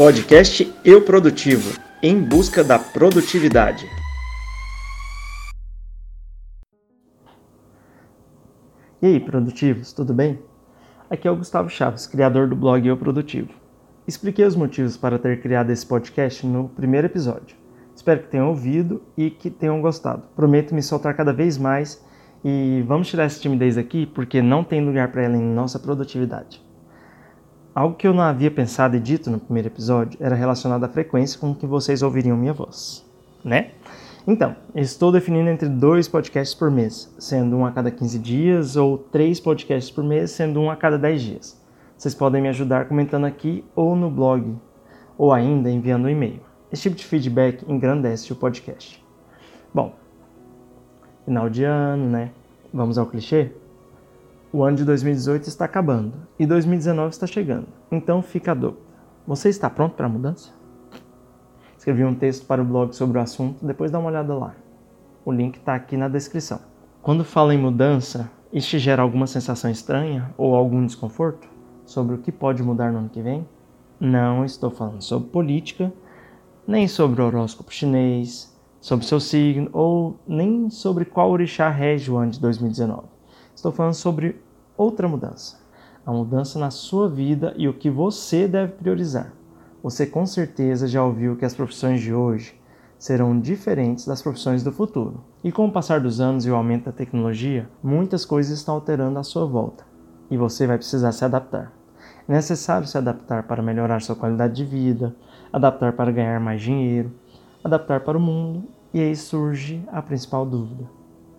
Podcast Eu Produtivo em busca da produtividade. E aí, produtivos, tudo bem? Aqui é o Gustavo Chaves, criador do blog Eu Produtivo. Expliquei os motivos para ter criado esse podcast no primeiro episódio. Espero que tenham ouvido e que tenham gostado. Prometo me soltar cada vez mais e vamos tirar essa timidez aqui porque não tem lugar para ela em nossa produtividade. Algo que eu não havia pensado e dito no primeiro episódio era relacionado à frequência com que vocês ouviriam minha voz, né? Então, estou definindo entre dois podcasts por mês, sendo um a cada 15 dias, ou três podcasts por mês, sendo um a cada 10 dias. Vocês podem me ajudar comentando aqui ou no blog, ou ainda enviando um e-mail. Esse tipo de feedback engrandece o podcast. Bom, final de ano, né? Vamos ao clichê? O ano de 2018 está acabando e 2019 está chegando. Então fica a dúvida. Você está pronto para a mudança? Escrevi um texto para o blog sobre o assunto, depois dá uma olhada lá. O link está aqui na descrição. Quando falo em mudança, isso gera alguma sensação estranha ou algum desconforto sobre o que pode mudar no ano que vem? Não estou falando sobre política, nem sobre o horóscopo chinês, sobre seu signo ou nem sobre qual orixá rege o ano de 2019. Estou falando sobre outra mudança. A mudança na sua vida e o que você deve priorizar. Você com certeza já ouviu que as profissões de hoje serão diferentes das profissões do futuro. E com o passar dos anos e o aumento da tecnologia, muitas coisas estão alterando à sua volta. E você vai precisar se adaptar. É necessário se adaptar para melhorar sua qualidade de vida, adaptar para ganhar mais dinheiro, adaptar para o mundo, e aí surge a principal dúvida: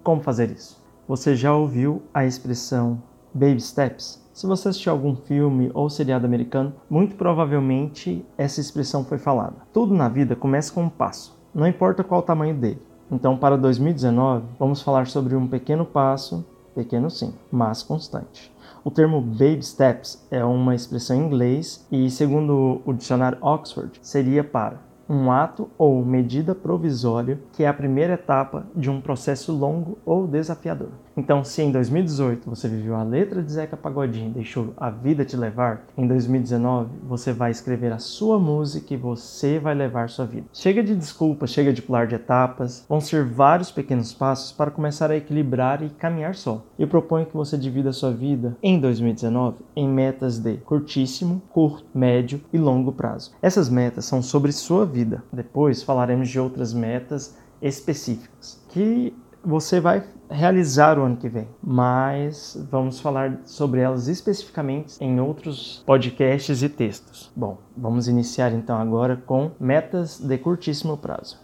como fazer isso? Você já ouviu a expressão baby steps? Se você assistiu algum filme ou seriado americano, muito provavelmente essa expressão foi falada. Tudo na vida começa com um passo, não importa qual o tamanho dele. Então, para 2019, vamos falar sobre um pequeno passo, pequeno sim, mas constante. O termo baby steps é uma expressão em inglês e, segundo o dicionário Oxford, seria para um ato ou medida provisória que é a primeira etapa de um processo longo ou desafiador. Então, se em 2018 você viveu a letra de Zeca Pagodinho e deixou a vida te levar, em 2019 você vai escrever a sua música e você vai levar sua vida. Chega de desculpas, chega de pular de etapas, vão ser vários pequenos passos para começar a equilibrar e caminhar só. Eu proponho que você divida a sua vida em 2019 em metas de curtíssimo, curto, médio e longo prazo. Essas metas são sobre sua vida. Depois falaremos de outras metas específicas que você vai realizar o ano que vem, mas vamos falar sobre elas especificamente em outros podcasts e textos. Bom, vamos iniciar então agora com metas de curtíssimo prazo.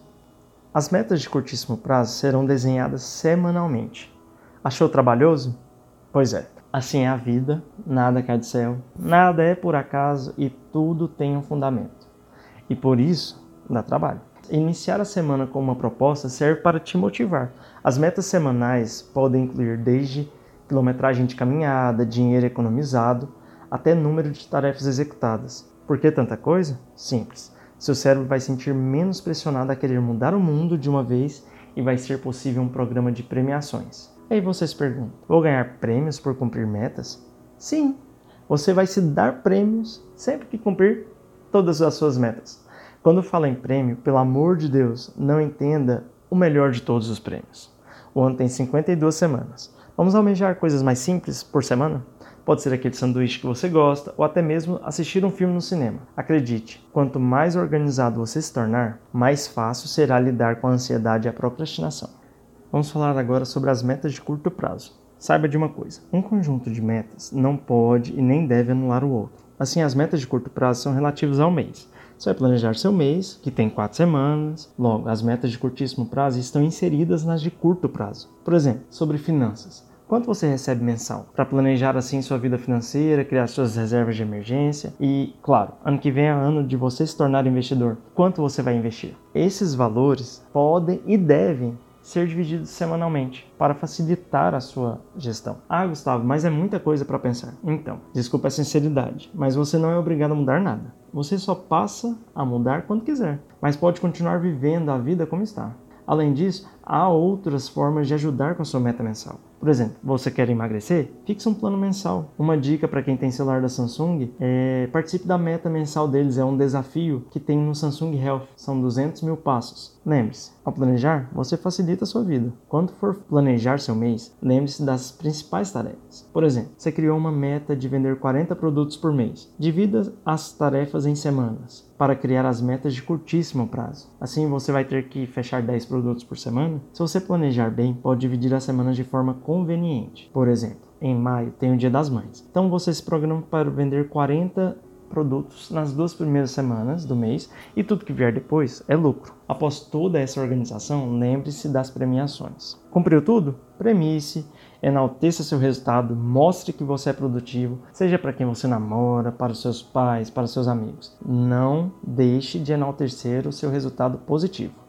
As metas de curtíssimo prazo serão desenhadas semanalmente. Achou trabalhoso? Pois é. Assim é a vida, nada cai do céu, nada é por acaso e tudo tem um fundamento. E por isso, dá trabalho. Iniciar a semana com uma proposta serve para te motivar. As metas semanais podem incluir desde quilometragem de caminhada, dinheiro economizado, até número de tarefas executadas. Por que tanta coisa? Simples. Seu cérebro vai sentir menos pressionado a querer mudar o mundo de uma vez e vai ser possível um programa de premiações. Aí você se pergunta: vou ganhar prêmios por cumprir metas? Sim, você vai se dar prêmios sempre que cumprir todas as suas metas. Quando fala em prêmio, pelo amor de Deus, não entenda o melhor de todos os prêmios. O ano tem 52 semanas. Vamos almejar coisas mais simples por semana? Pode ser aquele sanduíche que você gosta ou até mesmo assistir um filme no cinema. Acredite, quanto mais organizado você se tornar, mais fácil será lidar com a ansiedade e a procrastinação. Vamos falar agora sobre as metas de curto prazo. Saiba de uma coisa: um conjunto de metas não pode e nem deve anular o outro. Assim, as metas de curto prazo são relativas ao mês. Você vai planejar seu mês, que tem quatro semanas. Logo, as metas de curtíssimo prazo estão inseridas nas de curto prazo. Por exemplo, sobre finanças. Quanto você recebe mensal? Para planejar assim sua vida financeira, criar suas reservas de emergência e, claro, ano que vem é ano de você se tornar investidor. Quanto você vai investir? Esses valores podem e devem ser dividido semanalmente para facilitar a sua gestão. Ah, Gustavo, mas é muita coisa para pensar. Então, desculpa a sinceridade, mas você não é obrigado a mudar nada. Você só passa a mudar quando quiser, mas pode continuar vivendo a vida como está. Além disso, há outras formas de ajudar com a sua meta mensal. Por exemplo, você quer emagrecer? Fixe um plano mensal. Uma dica para quem tem celular da Samsung é participe da meta mensal deles. É um desafio que tem no Samsung Health. São 200 mil passos. Lembre-se, ao planejar, você facilita a sua vida. Quando for planejar seu mês, lembre-se das principais tarefas. Por exemplo, você criou uma meta de vender 40 produtos por mês. Divida as tarefas em semanas para criar as metas de curtíssimo prazo. Assim, você vai ter que fechar 10 produtos por semana. Se você planejar bem, pode dividir as semanas de forma conveniente. Por exemplo, em maio tem o Dia das Mães. Então você se programa para vender 40 produtos nas duas primeiras semanas do mês e tudo que vier depois é lucro. Após toda essa organização, lembre-se das premiações. Cumpriu tudo? Premie-se, enalteça seu resultado, mostre que você é produtivo, seja para quem você namora, para os seus pais, para os seus amigos. Não deixe de enaltecer o seu resultado positivo.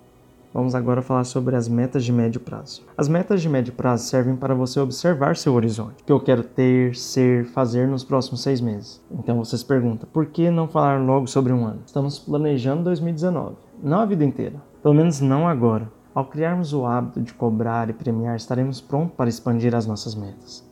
Vamos agora falar sobre as metas de médio prazo. As metas de médio prazo servem para você observar seu horizonte. O que eu quero ter, ser, fazer nos próximos seis meses. Então você se pergunta, por que não falar logo sobre um ano? Estamos planejando 2019, não a vida inteira. Pelo menos não agora. Ao criarmos o hábito de cobrar e premiar, estaremos prontos para expandir as nossas metas.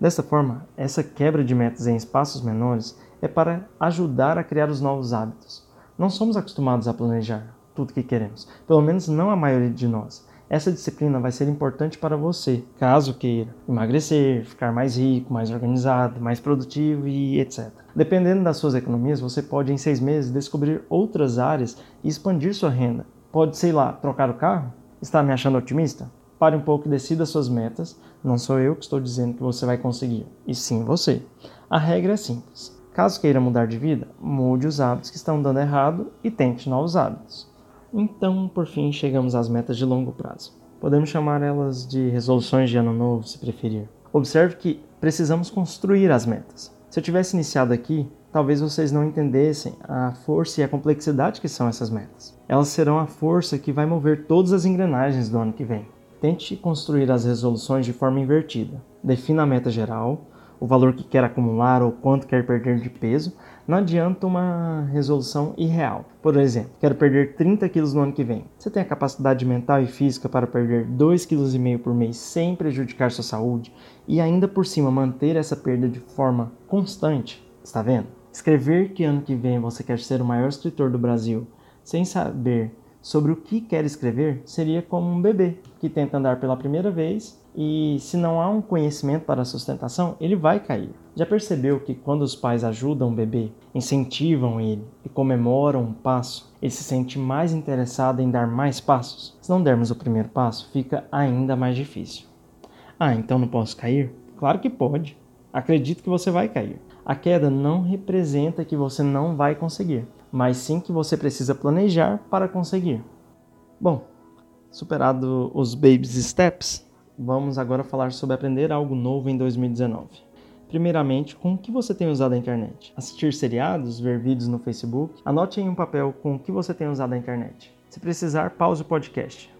Dessa forma, essa quebra de metas em espaços menores é para ajudar a criar os novos hábitos. Não somos acostumados a planejar, tudo que queremos. Pelo menos não a maioria de nós. Essa disciplina vai ser importante para você, caso queira emagrecer, ficar mais rico, mais organizado, mais produtivo e etc. Dependendo das suas economias, você pode em seis meses descobrir outras áreas e expandir sua renda. Pode, sei lá, trocar o carro? Está me achando otimista? Pare um pouco e decida suas metas. Não sou eu que estou dizendo que você vai conseguir, e sim você. A regra é simples. Caso queira mudar de vida, mude os hábitos que estão dando errado e tente novos hábitos. Então, por fim, chegamos às metas de longo prazo. Podemos chamar elas de resoluções de ano novo, se preferir. Observe que precisamos construir as metas. Se eu tivesse iniciado aqui, talvez vocês não entendessem a força e a complexidade que são essas metas. Elas serão a força que vai mover todas as engrenagens do ano que vem. Tente construir as resoluções de forma invertida. Defina a meta geral, o valor que quer acumular ou quanto quer perder de peso, não adianta uma resolução irreal. Por exemplo, quero perder 30 quilos no ano que vem. Você tem a capacidade mental e física para perder 2,5 kg por mês sem prejudicar sua saúde e ainda por cima manter essa perda de forma constante? Está vendo? Escrever que ano que vem você quer ser o maior escritor do Brasil sem saber sobre o que quer escrever seria como um bebê que tenta andar pela primeira vez e se não há um conhecimento para a sustentação, ele vai cair. Já percebeu que quando os pais ajudam o bebê, incentivam ele e comemoram um passo, ele se sente mais interessado em dar mais passos? Se não dermos o primeiro passo, fica ainda mais difícil. Ah, então não posso cair? Claro que pode. Acredito que você vai cair. A queda não representa que você não vai conseguir, mas sim que você precisa planejar para conseguir. Bom, superado os baby steps, vamos agora falar sobre aprender algo novo em 2019. Primeiramente, com o que você tem usado a internet? Assistir seriados, ver vídeos no Facebook? Anote em um papel com o que você tem usado a internet. Se precisar, pause o podcast.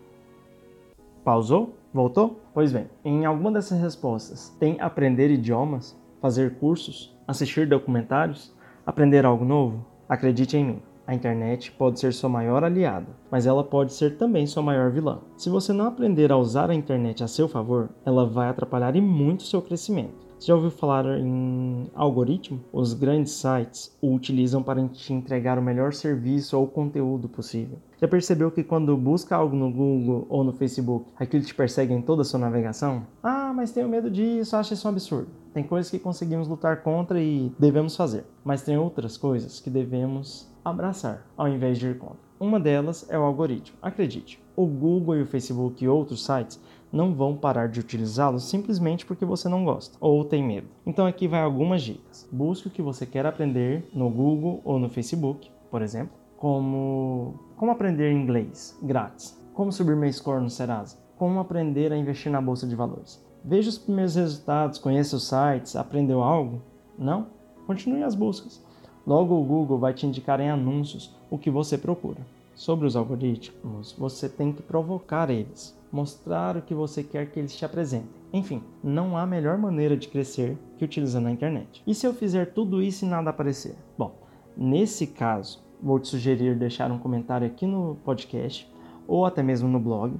Pausou? Voltou? Pois bem, em alguma dessas respostas tem aprender idiomas, fazer cursos, assistir documentários, aprender algo novo? Acredite em mim. A internet pode ser sua maior aliada, mas ela pode ser também sua maior vilã. Se você não aprender a usar a internet a seu favor, ela vai atrapalhar e muito seu crescimento. Você já ouviu falar em algoritmo? Os grandes sites o utilizam para te entregar o melhor serviço ou conteúdo possível. Já percebeu que quando busca algo no Google ou no Facebook, aquilo te persegue em toda a sua navegação? Ah, mas tenho medo disso, acho isso um absurdo. Tem coisas que conseguimos lutar contra e devemos fazer, mas tem outras coisas que devemos abraçar, ao invés de ir contra. Uma delas é o algoritmo. Acredite, o Google e o Facebook e outros sites não vão parar de utilizá-lo simplesmente porque você não gosta ou tem medo. Então aqui vai algumas dicas. Busque o que você quer aprender no Google ou no Facebook, por exemplo, como como aprender inglês grátis, como subir meu score no Serasa, como aprender a investir na bolsa de valores. Veja os primeiros resultados, conheça os sites, aprendeu algo? Não? Continue as buscas. Logo, o Google vai te indicar em anúncios o que você procura. Sobre os algoritmos, você tem que provocar eles, mostrar o que você quer que eles te apresentem. Enfim, não há melhor maneira de crescer que utilizando a internet. E se eu fizer tudo isso e nada aparecer? Bom, nesse caso, vou te sugerir deixar um comentário aqui no podcast ou até mesmo no blog,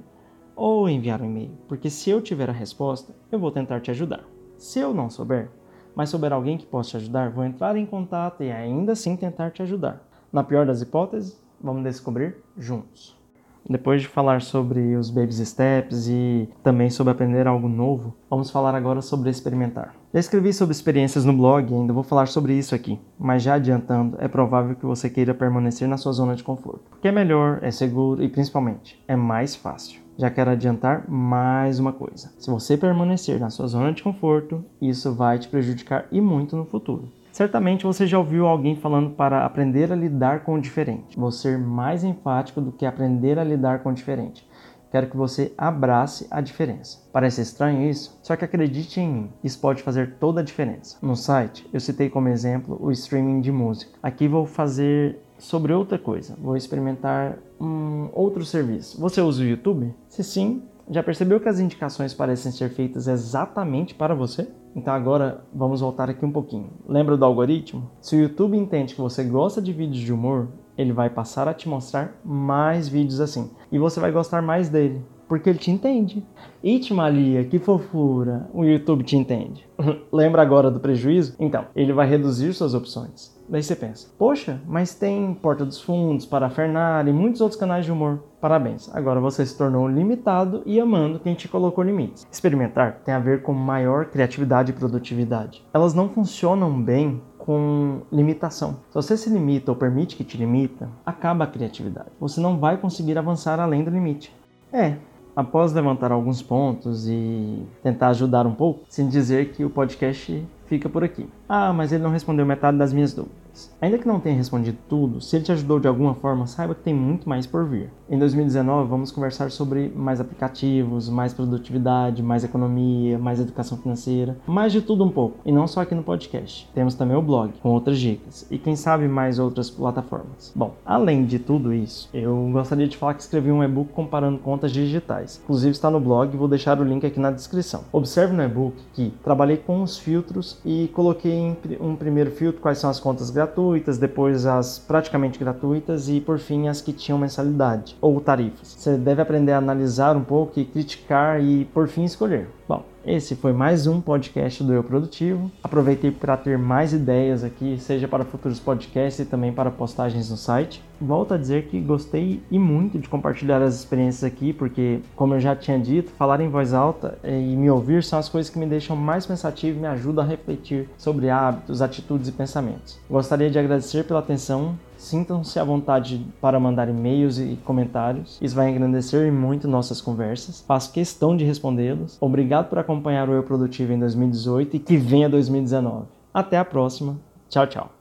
ou enviar um e-mail, porque se eu tiver a resposta, eu vou tentar te ajudar. Se eu não souber, mas souber alguém que possa te ajudar, vou entrar em contato e ainda assim tentar te ajudar. Na pior das hipóteses, vamos descobrir juntos. Depois de falar sobre os baby steps e também sobre aprender algo novo, vamos falar agora sobre experimentar. Já escrevi sobre experiências no blog e ainda vou falar sobre isso aqui, mas já adiantando, é provável que você queira permanecer na sua zona de conforto, porque é melhor, é seguro e principalmente é mais fácil. Já quero adiantar mais uma coisa: se você permanecer na sua zona de conforto, isso vai te prejudicar e muito no futuro. Certamente você já ouviu alguém falando para aprender a lidar com o diferente. Vou ser mais enfático do que aprender a lidar com o diferente. Quero que você abrace a diferença. Parece estranho isso? Só que acredite em mim, isso pode fazer toda a diferença. No site, eu citei como exemplo o streaming de música. Aqui vou fazer sobre outra coisa. Vou experimentar um outro serviço. Você usa o YouTube? Se sim, já percebeu que as indicações parecem ser feitas exatamente para você? Então agora vamos voltar aqui um pouquinho. Lembra do algoritmo? Se o YouTube entende que você gosta de vídeos de humor, ele vai passar a te mostrar mais vídeos assim. E você vai gostar mais dele, porque ele te entende. Itmalia, que fofura, o YouTube te entende. Lembra agora do prejuízo? Então, ele vai reduzir suas opções. Daí você pensa, poxa, mas tem Porta dos Fundos, Parafernália e muitos outros canais de humor. Parabéns, agora você se tornou limitado e amando quem te colocou limites. Experimentar tem a ver com maior criatividade e produtividade. Elas não funcionam bem com limitação. Se você se limita ou permite que te limita, acaba a criatividade. Você não vai conseguir avançar além do limite. É, após levantar alguns pontos e tentar ajudar um pouco, sem dizer que o podcast fica por aqui. Ah, mas ele não respondeu metade das minhas dúvidas. Ainda que não tenha respondido tudo, se ele te ajudou de alguma forma, saiba que tem muito mais por vir. Em 2019, vamos conversar sobre mais aplicativos, mais produtividade, mais economia, mais educação financeira, mais de tudo um pouco. E não só aqui no podcast. Temos também o blog, com outras dicas. E quem sabe mais outras plataformas. Bom, além de tudo isso, eu gostaria de falar que escrevi um e-book comparando contas digitais. Inclusive está no blog, vou deixar o link aqui na descrição. Observe no e-book que trabalhei com os filtros e coloquei um primeiro filtro quais são as contas gratuitas gratuitas, depois as praticamente gratuitas e por fim as que tinham mensalidade ou tarifas. Você deve aprender a analisar um pouco e criticar e por fim escolher. Bom, esse foi mais um podcast do Eu Produtivo. Aproveitei para ter mais ideias aqui, seja para futuros podcasts e também para postagens no site. Volto a dizer que gostei e muito de compartilhar as experiências aqui, porque, como eu já tinha dito, falar em voz alta e me ouvir são as coisas que me deixam mais pensativo e me ajudam a refletir sobre hábitos, atitudes e pensamentos. Gostaria de agradecer pela atenção Sintam-se à vontade para mandar e-mails e comentários. Isso vai engrandecer muito nossas conversas. Faço questão de respondê-los. Obrigado por acompanhar o Eu Produtivo em 2018 e que venha 2019. Até a próxima. Tchau, tchau.